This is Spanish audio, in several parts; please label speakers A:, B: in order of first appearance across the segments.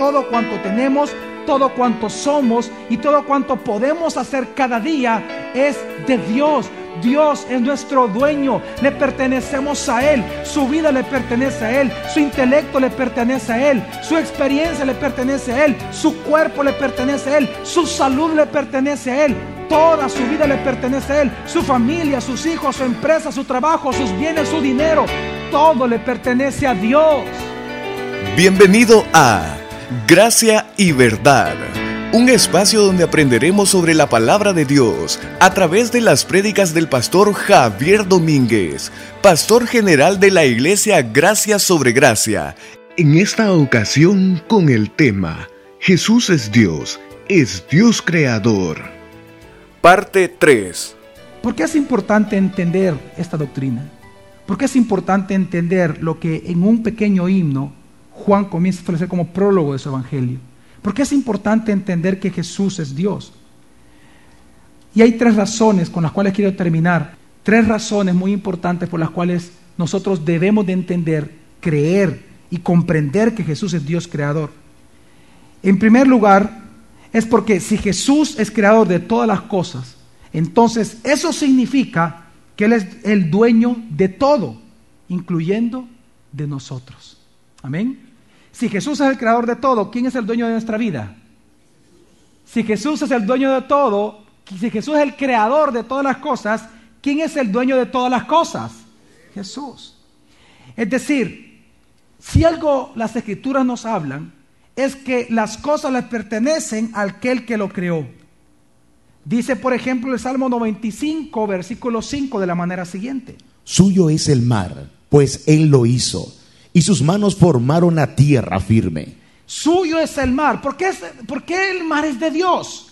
A: todo cuanto tenemos, todo cuanto somos y todo cuanto podemos hacer cada día es de Dios. Dios es nuestro dueño, le pertenecemos a Él, su vida le pertenece a Él, su intelecto le pertenece a Él, su experiencia le pertenece a Él, su cuerpo le pertenece a Él, su salud le pertenece a Él, toda su vida le pertenece a Él, su familia, sus hijos, su empresa, su trabajo, sus bienes, su dinero, todo le pertenece a Dios.
B: Bienvenido a Gracia y Verdad, un espacio donde aprenderemos sobre la palabra de Dios a través de las prédicas del pastor Javier Domínguez, pastor general de la iglesia Gracia sobre Gracia. En esta ocasión con el tema Jesús es Dios, es Dios creador. Parte 3.
A: ¿Por qué es importante entender esta doctrina? ¿Por qué es importante entender lo que en un pequeño himno Juan comienza a establecer como prólogo de su evangelio. Porque es importante entender que Jesús es Dios. Y hay tres razones con las cuales quiero terminar. Tres razones muy importantes por las cuales nosotros debemos de entender, creer y comprender que Jesús es Dios creador. En primer lugar, es porque si Jesús es creador de todas las cosas, entonces eso significa que Él es el dueño de todo, incluyendo de nosotros. Amén. Si Jesús es el creador de todo, ¿quién es el dueño de nuestra vida? Si Jesús es el dueño de todo, si Jesús es el creador de todas las cosas, ¿quién es el dueño de todas las cosas? Jesús. Es decir, si algo las escrituras nos hablan, es que las cosas le pertenecen al aquel que lo creó. Dice, por ejemplo, el Salmo 95, versículo 5, de la manera siguiente.
C: Suyo es el mar, pues Él lo hizo y sus manos formaron la tierra firme.
A: Suyo es el mar. ¿Por qué, el mar es de Dios?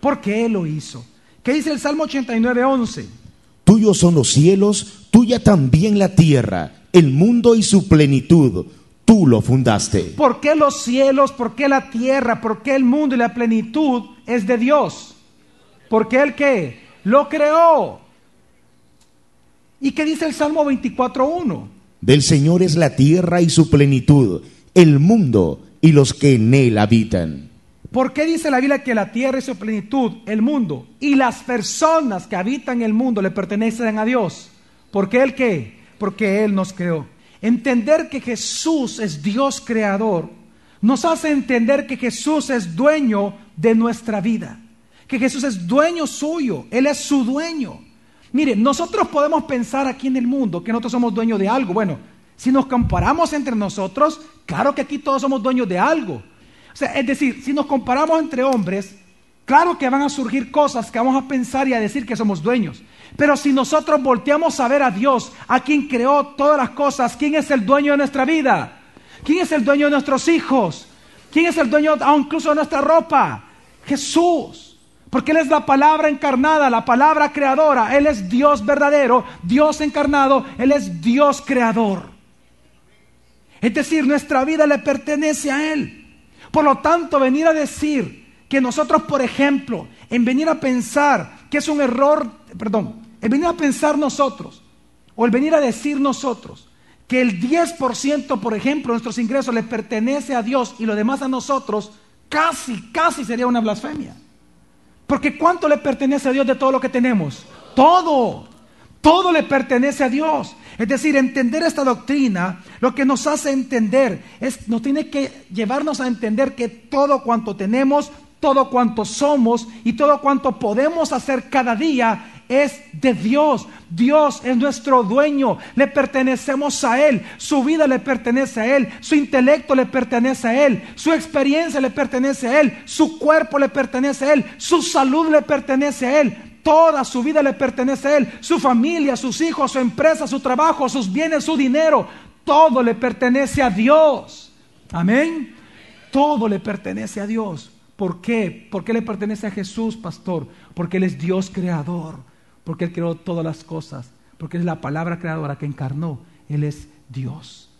A: Porque Él lo hizo. ¿Qué dice el Salmo 89, 11?
C: Tuyos son los cielos, tuya también la tierra, el mundo y su plenitud. Tú lo fundaste.
A: ¿Por qué los cielos? ¿Por qué la tierra? ¿Por qué el mundo y la plenitud es de Dios? Porque Él qué? Lo creó. ¿Y qué dice el Salmo 24.1?
C: Del Señor es la tierra y su plenitud, el mundo y los que en él habitan.
A: ¿Por qué dice la Biblia que la tierra y su plenitud, el mundo y las personas que habitan el mundo le pertenecen a Dios? ¿Por qué Él qué? Porque Él nos creó. Entender que Jesús es Dios creador nos hace entender que Jesús es dueño de nuestra vida, que Jesús es dueño suyo, Él es su dueño. Mire, nosotros podemos pensar aquí en el mundo que nosotros somos dueños de algo. Bueno, si nos comparamos entre nosotros, claro que aquí todos somos dueños de algo. O sea, es decir, si nos comparamos entre hombres, claro que van a surgir cosas que vamos a pensar y a decir que somos dueños. Pero si nosotros volteamos a ver a Dios, a quien creó todas las cosas, ¿quién es el dueño de nuestra vida? ¿Quién es el dueño de nuestros hijos? ¿Quién es el dueño incluso de nuestra ropa? Jesús. Porque Él es la palabra encarnada, la palabra creadora. Él es Dios verdadero, Dios encarnado, Él es Dios creador. Es decir, nuestra vida le pertenece a Él. Por lo tanto, venir a decir que nosotros, por ejemplo, en venir a pensar que es un error, perdón, en venir a pensar nosotros, o el venir a decir nosotros, que el 10%, por ejemplo, de nuestros ingresos le pertenece a Dios y lo demás a nosotros, casi, casi sería una blasfemia. Porque ¿cuánto le pertenece a Dios de todo lo que tenemos? Todo. Todo le pertenece a Dios. Es decir, entender esta doctrina, lo que nos hace entender, es, nos tiene que llevarnos a entender que todo cuanto tenemos, todo cuanto somos y todo cuanto podemos hacer cada día es de Dios. Dios es nuestro dueño, le pertenecemos a Él, su vida le pertenece a Él, su intelecto le pertenece a Él, su experiencia le pertenece a Él, su cuerpo le pertenece a Él, su salud le pertenece a Él. Toda su vida le pertenece a Él, su familia, sus hijos, su empresa, su trabajo, sus bienes, su dinero, todo le pertenece a Dios. Amén. Todo le pertenece a Dios. ¿Por qué? ¿Por qué le pertenece a Jesús, pastor? Porque Él es Dios creador porque Él creó todas las cosas, porque es la palabra creadora que encarnó, Él es Dios.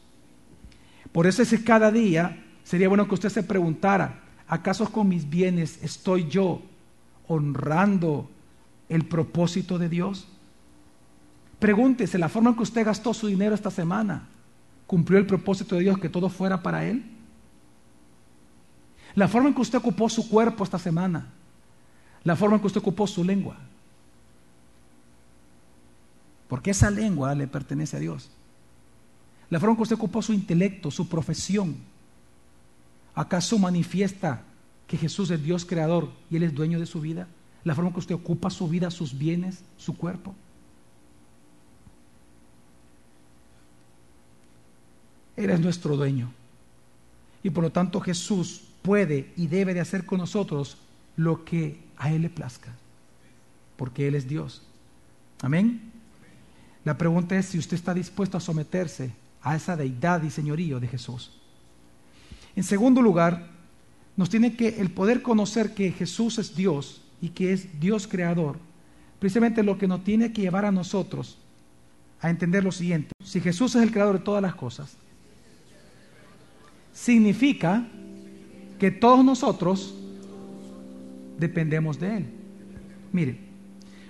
A: Por eso es que cada día sería bueno que usted se preguntara, ¿acaso con mis bienes estoy yo honrando el propósito de Dios? Pregúntese, ¿la forma en que usted gastó su dinero esta semana cumplió el propósito de Dios que todo fuera para Él? la forma en que usted ocupó su cuerpo esta semana, la forma en que usted ocupó su lengua. Porque esa lengua le pertenece a Dios. La forma en que usted ocupó su intelecto, su profesión. ¿Acaso manifiesta que Jesús es Dios creador y Él es dueño de su vida? La forma en que usted ocupa su vida, sus bienes, su cuerpo. Él es nuestro dueño. Y por lo tanto Jesús puede y debe de hacer con nosotros lo que a Él le plazca. Porque Él es Dios. Amén. La pregunta es si usted está dispuesto a someterse a esa deidad y señorío de Jesús. En segundo lugar, nos tiene que el poder conocer que Jesús es Dios y que es Dios creador. Precisamente lo que nos tiene que llevar a nosotros a entender lo siguiente. Si Jesús es el creador de todas las cosas, significa que todos nosotros dependemos de Él. Mire,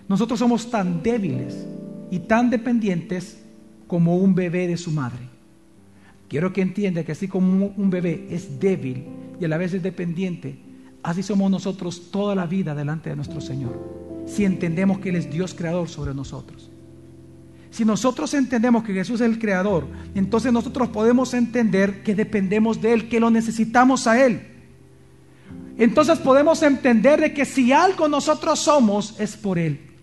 A: nosotros somos tan débiles y tan dependientes como un bebé de su madre. Quiero que entienda que así como un bebé es débil y a la vez es dependiente, así somos nosotros toda la vida delante de nuestro Señor. Si entendemos que Él es Dios creador sobre nosotros. Si nosotros entendemos que Jesús es el creador, entonces nosotros podemos entender que dependemos de Él, que lo necesitamos a Él. Entonces podemos entender de que si algo nosotros somos es por Él.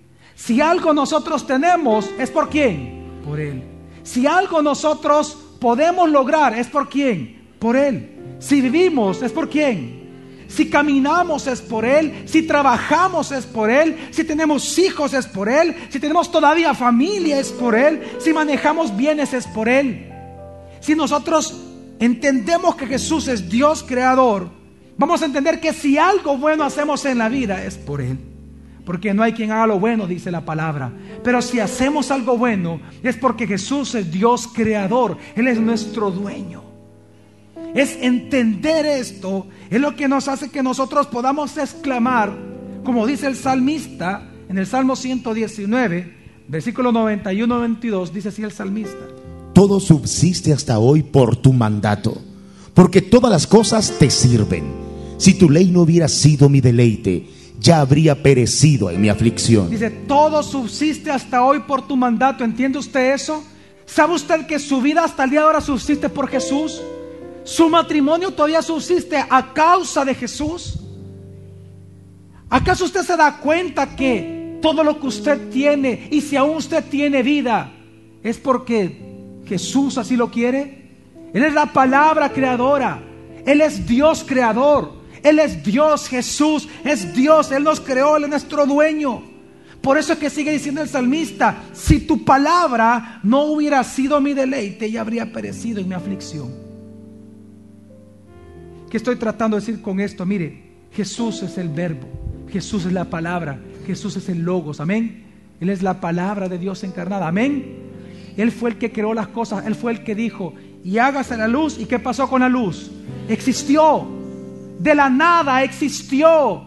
A: Si algo nosotros tenemos es por quién? Por Él. Si algo nosotros podemos lograr es por quién? Por Él. Si vivimos es por quién? Si caminamos es por Él, si trabajamos es por Él, si tenemos hijos es por Él, si tenemos todavía familia es por Él, si manejamos bienes es por Él. Si nosotros entendemos que Jesús es Dios creador, vamos a entender que si algo bueno hacemos en la vida es por Él. Porque no hay quien haga lo bueno, dice la palabra. Pero si hacemos algo bueno es porque Jesús es Dios creador, Él es nuestro dueño. Es entender esto, es lo que nos hace que nosotros podamos exclamar, como dice el salmista en el Salmo 119, versículo 91-92, dice así el salmista.
C: Todo subsiste hasta hoy por tu mandato, porque todas las cosas te sirven. Si tu ley no hubiera sido mi deleite, ya habría perecido en mi aflicción.
A: Dice, todo subsiste hasta hoy por tu mandato. ¿Entiende usted eso? ¿Sabe usted que su vida hasta el día de ahora subsiste por Jesús? Su matrimonio todavía subsiste a causa de Jesús. ¿Acaso usted se da cuenta que todo lo que usted tiene y si aún usted tiene vida es porque Jesús así lo quiere? Él es la palabra creadora. Él es Dios creador. Él es Dios, Jesús es Dios. Él nos creó, Él es nuestro dueño. Por eso es que sigue diciendo el salmista, si tu palabra no hubiera sido mi deleite, ya habría perecido en mi aflicción. ¿Qué estoy tratando de decir con esto? Mire, Jesús es el verbo, Jesús es la palabra, Jesús es el logos, amén. Él es la palabra de Dios encarnada, amén. Él fue el que creó las cosas, Él fue el que dijo, y hágase la luz, ¿y qué pasó con la luz? Existió, de la nada existió,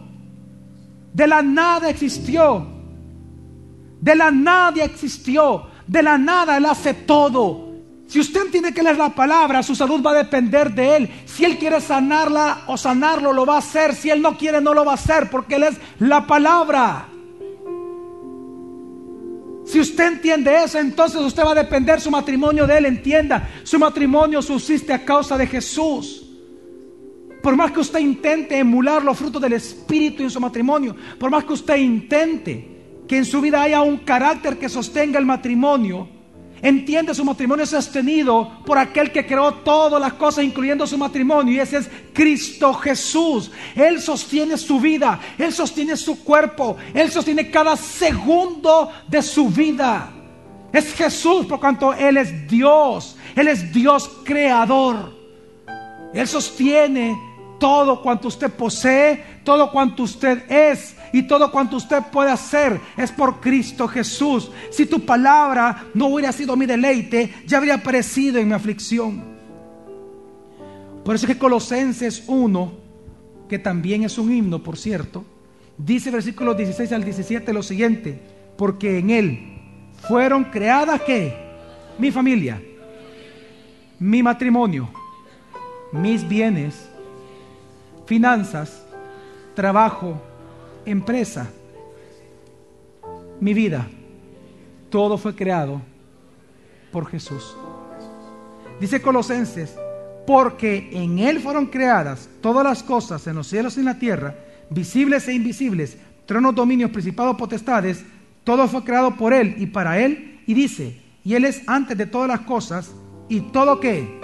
A: de la nada existió, de la nada existió, de la nada Él hace todo. Si usted entiende que Él es la palabra, su salud va a depender de Él. Si Él quiere sanarla o sanarlo, lo va a hacer. Si Él no quiere, no lo va a hacer, porque Él es la palabra. Si usted entiende eso, entonces usted va a depender su matrimonio de Él. Entienda, su matrimonio subsiste a causa de Jesús. Por más que usted intente emular los frutos del Espíritu en su matrimonio, por más que usted intente que en su vida haya un carácter que sostenga el matrimonio, entiende su matrimonio sostenido por aquel que creó todas las cosas, incluyendo su matrimonio, y ese es Cristo Jesús. Él sostiene su vida, Él sostiene su cuerpo, Él sostiene cada segundo de su vida. Es Jesús por cuanto Él es Dios, Él es Dios creador. Él sostiene todo cuanto usted posee, todo cuanto usted es y todo cuanto usted puede hacer es por Cristo Jesús. Si tu palabra no hubiera sido mi deleite, ya habría perecido en mi aflicción. Por eso es que Colosenses 1, que también es un himno, por cierto, dice versículos 16 al 17 lo siguiente, porque en él fueron creadas que mi familia, mi matrimonio, mis bienes, finanzas, trabajo, empresa, mi vida. Todo fue creado por Jesús. Dice Colosenses, porque en Él fueron creadas todas las cosas en los cielos y en la tierra, visibles e invisibles, tronos, dominios, principados, potestades, todo fue creado por Él y para Él. Y dice, y Él es antes de todas las cosas, y todo que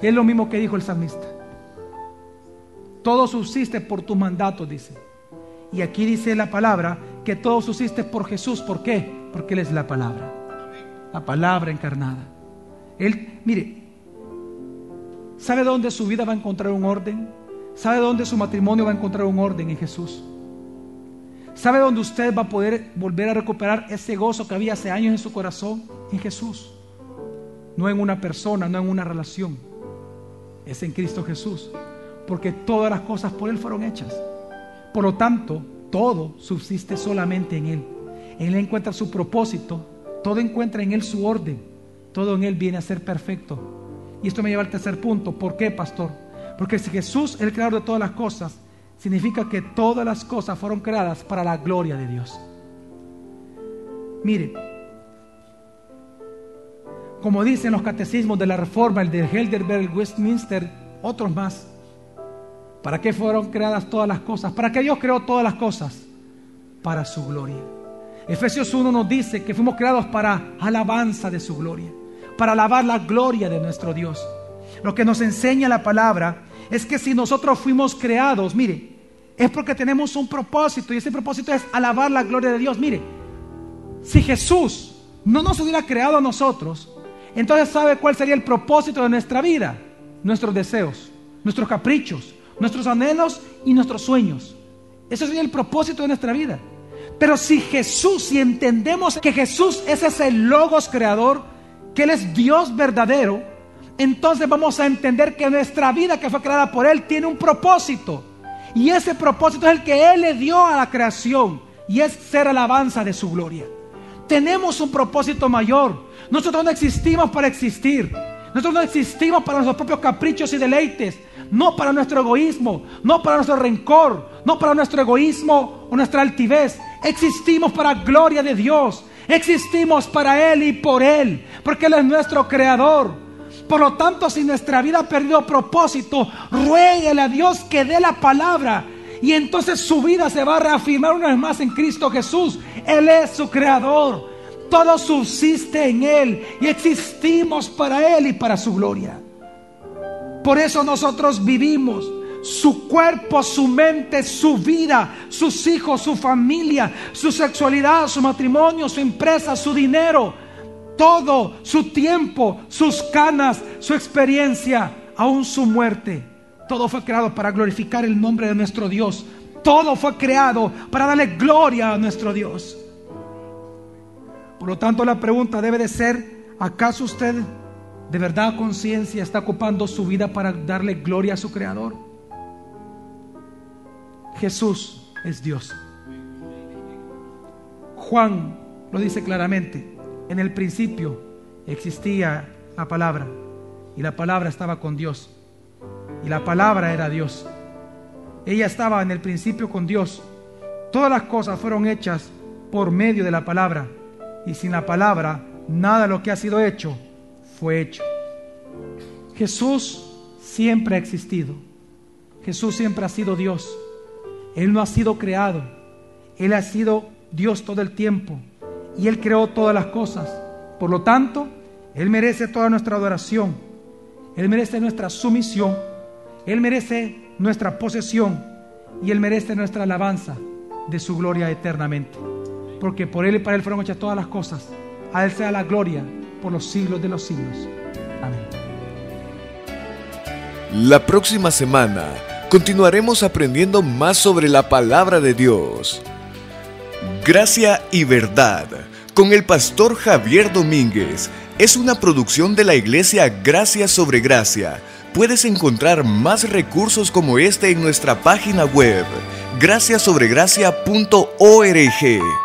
A: es lo mismo que dijo el salmista. Todo subsiste por tu mandato, dice. Y aquí dice la palabra que todo subsiste por Jesús. ¿Por qué? Porque Él es la palabra. La palabra encarnada. Él, mire, ¿sabe dónde su vida va a encontrar un orden? ¿Sabe dónde su matrimonio va a encontrar un orden en Jesús? ¿Sabe dónde usted va a poder volver a recuperar ese gozo que había hace años en su corazón? En Jesús. No en una persona, no en una relación. Es en Cristo Jesús. Porque todas las cosas por Él fueron hechas. Por lo tanto, todo subsiste solamente en Él. Él encuentra su propósito. Todo encuentra en Él su orden. Todo en Él viene a ser perfecto. Y esto me lleva al tercer punto. ¿Por qué, pastor? Porque si Jesús es el creador de todas las cosas, significa que todas las cosas fueron creadas para la gloria de Dios. Mire, como dicen los catecismos de la Reforma, el de Heidelberg, Westminster, otros más, ¿para qué fueron creadas todas las cosas? ¿Para qué Dios creó todas las cosas? Para su gloria. Efesios 1 nos dice que fuimos creados para alabanza de su gloria, para alabar la gloria de nuestro Dios. Lo que nos enseña la palabra es que si nosotros fuimos creados, mire, es porque tenemos un propósito y ese propósito es alabar la gloria de Dios. Mire, si Jesús no nos hubiera creado a nosotros, entonces ¿sabe cuál sería el propósito de nuestra vida? Nuestros deseos, nuestros caprichos, nuestros anhelos y nuestros sueños. Ese sería el propósito de nuestra vida. Pero si Jesús, si entendemos que Jesús es ese logos creador, que Él es Dios verdadero, entonces vamos a entender que nuestra vida que fue creada por Él tiene un propósito. Y ese propósito es el que Él le dio a la creación y es ser alabanza de su gloria. Tenemos un propósito mayor. Nosotros no existimos para existir. Nosotros no existimos para nuestros propios caprichos y deleites. No para nuestro egoísmo, no para nuestro rencor, no para nuestro egoísmo o nuestra altivez. Existimos para gloria de Dios. Existimos para Él y por Él, porque Él es nuestro creador. Por lo tanto, si nuestra vida ha perdido propósito, ruéguele a Dios que dé la palabra. Y entonces su vida se va a reafirmar una vez más en Cristo Jesús. Él es su creador. Todo subsiste en Él y existimos para Él y para su gloria. Por eso nosotros vivimos. Su cuerpo, su mente, su vida, sus hijos, su familia, su sexualidad, su matrimonio, su empresa, su dinero todo su tiempo, sus canas, su experiencia, aún su muerte. Todo fue creado para glorificar el nombre de nuestro Dios. Todo fue creado para darle gloria a nuestro Dios. Por lo tanto, la pregunta debe de ser, ¿acaso usted de verdad conciencia está ocupando su vida para darle gloria a su Creador? Jesús es Dios. Juan lo dice claramente. En el principio existía la palabra y la palabra estaba con Dios y la palabra era Dios. Ella estaba en el principio con Dios. Todas las cosas fueron hechas por medio de la palabra y sin la palabra nada de lo que ha sido hecho fue hecho. Jesús siempre ha existido. Jesús siempre ha sido Dios. Él no ha sido creado. Él ha sido Dios todo el tiempo y Él creó todas las cosas. Por lo tanto, Él merece toda nuestra adoración, Él merece nuestra sumisión, Él merece nuestra posesión y Él merece nuestra alabanza de su gloria eternamente. Porque por Él y para Él fueron hechas todas las cosas. A Él sea la gloria por los siglos de los siglos. Amén.
B: La próxima semana continuaremos aprendiendo más sobre la palabra de Dios. Gracia y Verdad, con el pastor Javier Domínguez, es una producción de la iglesia Gracia sobre Gracia. Puedes encontrar más recursos como este en nuestra página web, graciasobregracia.org.